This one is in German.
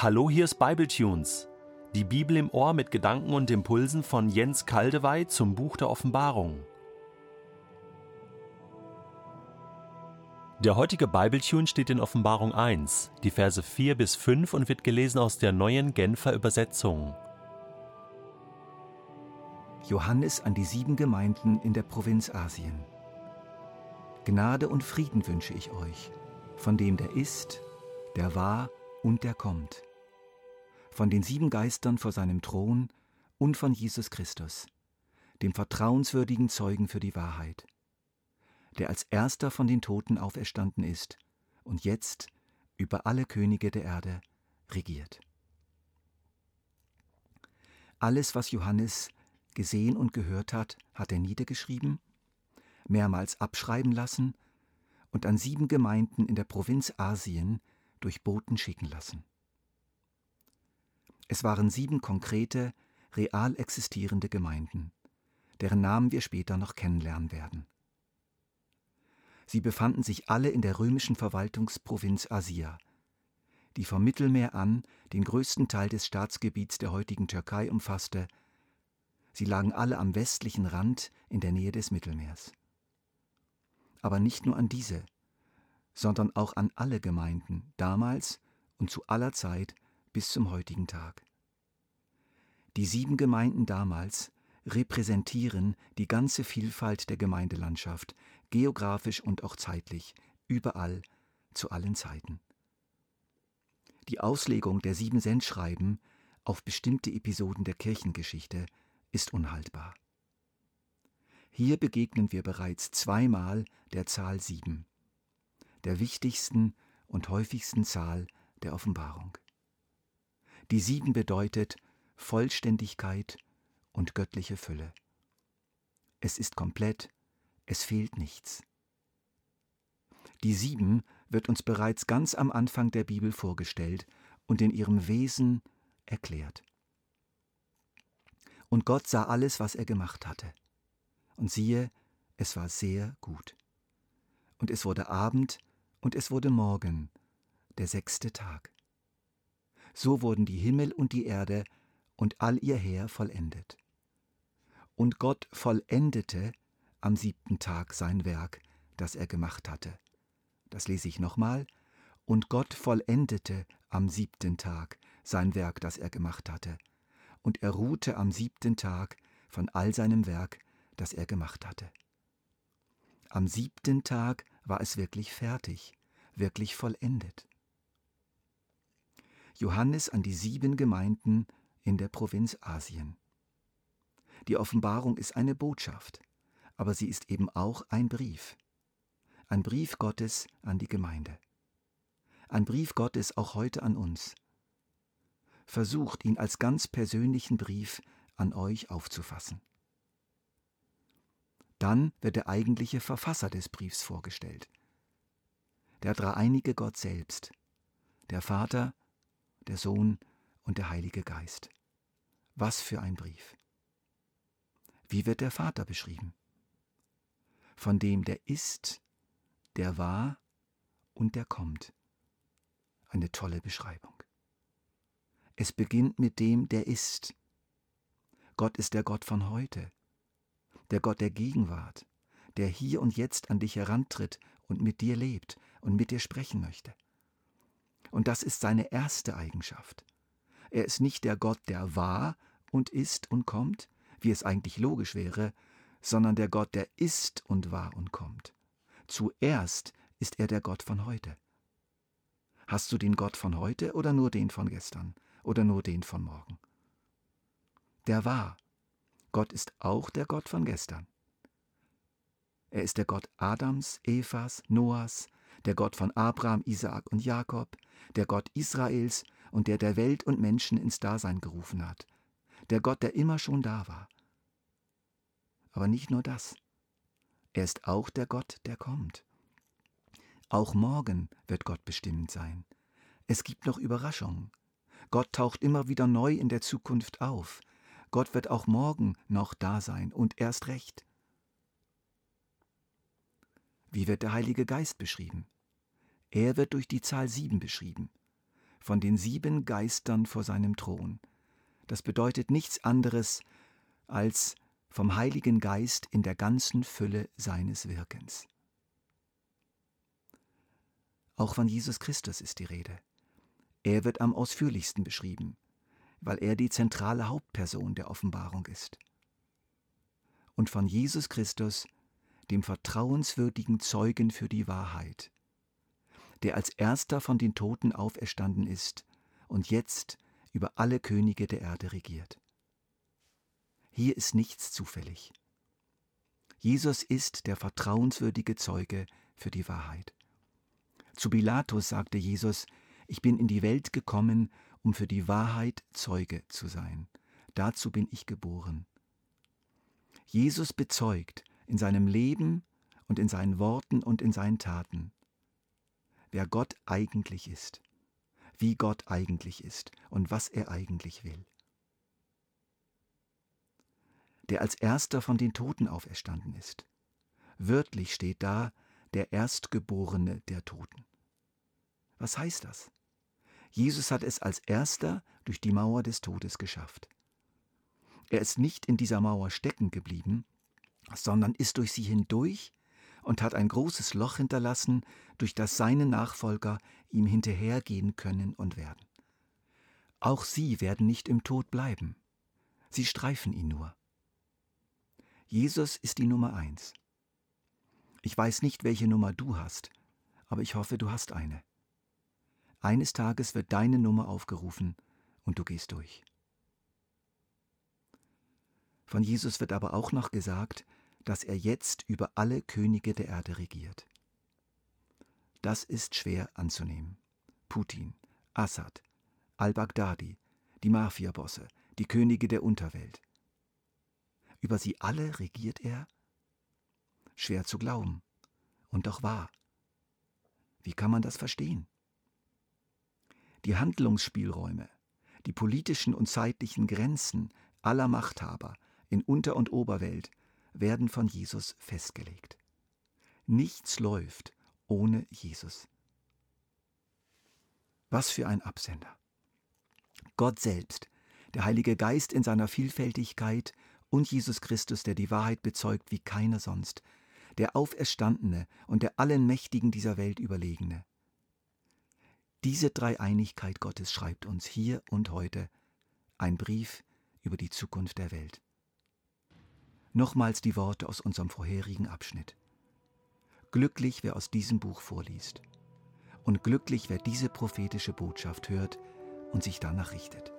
Hallo, hier ist Bibletunes. Die Bibel im Ohr mit Gedanken und Impulsen von Jens Kaldewey zum Buch der Offenbarung. Der heutige Bibletune steht in Offenbarung 1, die Verse 4 bis 5 und wird gelesen aus der neuen Genfer Übersetzung. Johannes an die sieben Gemeinden in der Provinz Asien. Gnade und Frieden wünsche ich euch, von dem der ist, der war und der kommt von den sieben Geistern vor seinem Thron und von Jesus Christus, dem vertrauenswürdigen Zeugen für die Wahrheit, der als erster von den Toten auferstanden ist und jetzt über alle Könige der Erde regiert. Alles, was Johannes gesehen und gehört hat, hat er niedergeschrieben, mehrmals abschreiben lassen und an sieben Gemeinden in der Provinz Asien durch Boten schicken lassen. Es waren sieben konkrete, real existierende Gemeinden, deren Namen wir später noch kennenlernen werden. Sie befanden sich alle in der römischen Verwaltungsprovinz Asia, die vom Mittelmeer an den größten Teil des Staatsgebiets der heutigen Türkei umfasste. Sie lagen alle am westlichen Rand in der Nähe des Mittelmeers. Aber nicht nur an diese, sondern auch an alle Gemeinden damals und zu aller Zeit bis zum heutigen Tag. Die sieben Gemeinden damals repräsentieren die ganze Vielfalt der Gemeindelandschaft, geografisch und auch zeitlich, überall, zu allen Zeiten. Die Auslegung der sieben Sendschreiben auf bestimmte Episoden der Kirchengeschichte ist unhaltbar. Hier begegnen wir bereits zweimal der Zahl sieben, der wichtigsten und häufigsten Zahl der Offenbarung. Die sieben bedeutet Vollständigkeit und göttliche Fülle. Es ist komplett, es fehlt nichts. Die sieben wird uns bereits ganz am Anfang der Bibel vorgestellt und in ihrem Wesen erklärt. Und Gott sah alles, was er gemacht hatte. Und siehe, es war sehr gut. Und es wurde Abend und es wurde Morgen, der sechste Tag. So wurden die Himmel und die Erde und all ihr Heer vollendet. Und Gott vollendete am siebten Tag sein Werk, das er gemacht hatte. Das lese ich nochmal. Und Gott vollendete am siebten Tag sein Werk, das er gemacht hatte. Und er ruhte am siebten Tag von all seinem Werk, das er gemacht hatte. Am siebten Tag war es wirklich fertig, wirklich vollendet. Johannes an die sieben Gemeinden in der Provinz Asien. Die Offenbarung ist eine Botschaft, aber sie ist eben auch ein Brief. Ein Brief Gottes an die Gemeinde. Ein Brief Gottes auch heute an uns. Versucht ihn als ganz persönlichen Brief an euch aufzufassen. Dann wird der eigentliche Verfasser des Briefs vorgestellt. Der dreieinige Gott selbst, der Vater, der Sohn und der Heilige Geist. Was für ein Brief. Wie wird der Vater beschrieben? Von dem der ist, der war und der kommt. Eine tolle Beschreibung. Es beginnt mit dem, der ist. Gott ist der Gott von heute, der Gott der Gegenwart, der hier und jetzt an dich herantritt und mit dir lebt und mit dir sprechen möchte. Und das ist seine erste Eigenschaft. Er ist nicht der Gott, der war und ist und kommt, wie es eigentlich logisch wäre, sondern der Gott, der ist und war und kommt. Zuerst ist er der Gott von heute. Hast du den Gott von heute oder nur den von gestern oder nur den von morgen? Der war. Gott ist auch der Gott von gestern. Er ist der Gott Adams, Evas, Noahs, der Gott von Abraham, Isaak und Jakob, der Gott Israels und der der Welt und Menschen ins Dasein gerufen hat, der Gott, der immer schon da war. Aber nicht nur das, er ist auch der Gott, der kommt. Auch morgen wird Gott bestimmend sein. Es gibt noch Überraschungen. Gott taucht immer wieder neu in der Zukunft auf. Gott wird auch morgen noch da sein und erst recht. Wie wird der Heilige Geist beschrieben? Er wird durch die Zahl sieben beschrieben. von den sieben Geistern vor seinem Thron. Das bedeutet nichts anderes als vom Heiligen Geist in der ganzen Fülle seines Wirkens. Auch von Jesus Christus ist die Rede. Er wird am ausführlichsten beschrieben, weil er die zentrale Hauptperson der Offenbarung ist. Und von Jesus Christus, dem vertrauenswürdigen Zeugen für die Wahrheit, der als erster von den Toten auferstanden ist und jetzt über alle Könige der Erde regiert. Hier ist nichts zufällig. Jesus ist der vertrauenswürdige Zeuge für die Wahrheit. Zu Pilatus sagte Jesus, ich bin in die Welt gekommen, um für die Wahrheit Zeuge zu sein. Dazu bin ich geboren. Jesus bezeugt in seinem Leben und in seinen Worten und in seinen Taten, wer Gott eigentlich ist, wie Gott eigentlich ist und was er eigentlich will. Der als erster von den Toten auferstanden ist. Wörtlich steht da der Erstgeborene der Toten. Was heißt das? Jesus hat es als erster durch die Mauer des Todes geschafft. Er ist nicht in dieser Mauer stecken geblieben, sondern ist durch sie hindurch und hat ein großes Loch hinterlassen, durch das seine Nachfolger ihm hinterhergehen können und werden. Auch sie werden nicht im Tod bleiben. Sie streifen ihn nur. Jesus ist die Nummer eins. Ich weiß nicht, welche Nummer du hast, aber ich hoffe, du hast eine. Eines Tages wird deine Nummer aufgerufen und du gehst durch. Von Jesus wird aber auch noch gesagt, dass er jetzt über alle Könige der Erde regiert. Das ist schwer anzunehmen. Putin, Assad, al-Baghdadi, die Mafiabosse, die Könige der Unterwelt. Über sie alle regiert er? Schwer zu glauben und doch wahr. Wie kann man das verstehen? Die Handlungsspielräume, die politischen und zeitlichen Grenzen aller Machthaber in Unter- und Oberwelt werden von Jesus festgelegt. Nichts läuft ohne Jesus. Was für ein Absender. Gott selbst, der Heilige Geist in seiner Vielfältigkeit und Jesus Christus, der die Wahrheit bezeugt wie keiner sonst, der Auferstandene und der allen Mächtigen dieser Welt überlegene. Diese Dreieinigkeit Gottes schreibt uns hier und heute ein Brief über die Zukunft der Welt. Nochmals die Worte aus unserem vorherigen Abschnitt. Glücklich, wer aus diesem Buch vorliest. Und glücklich, wer diese prophetische Botschaft hört und sich danach richtet.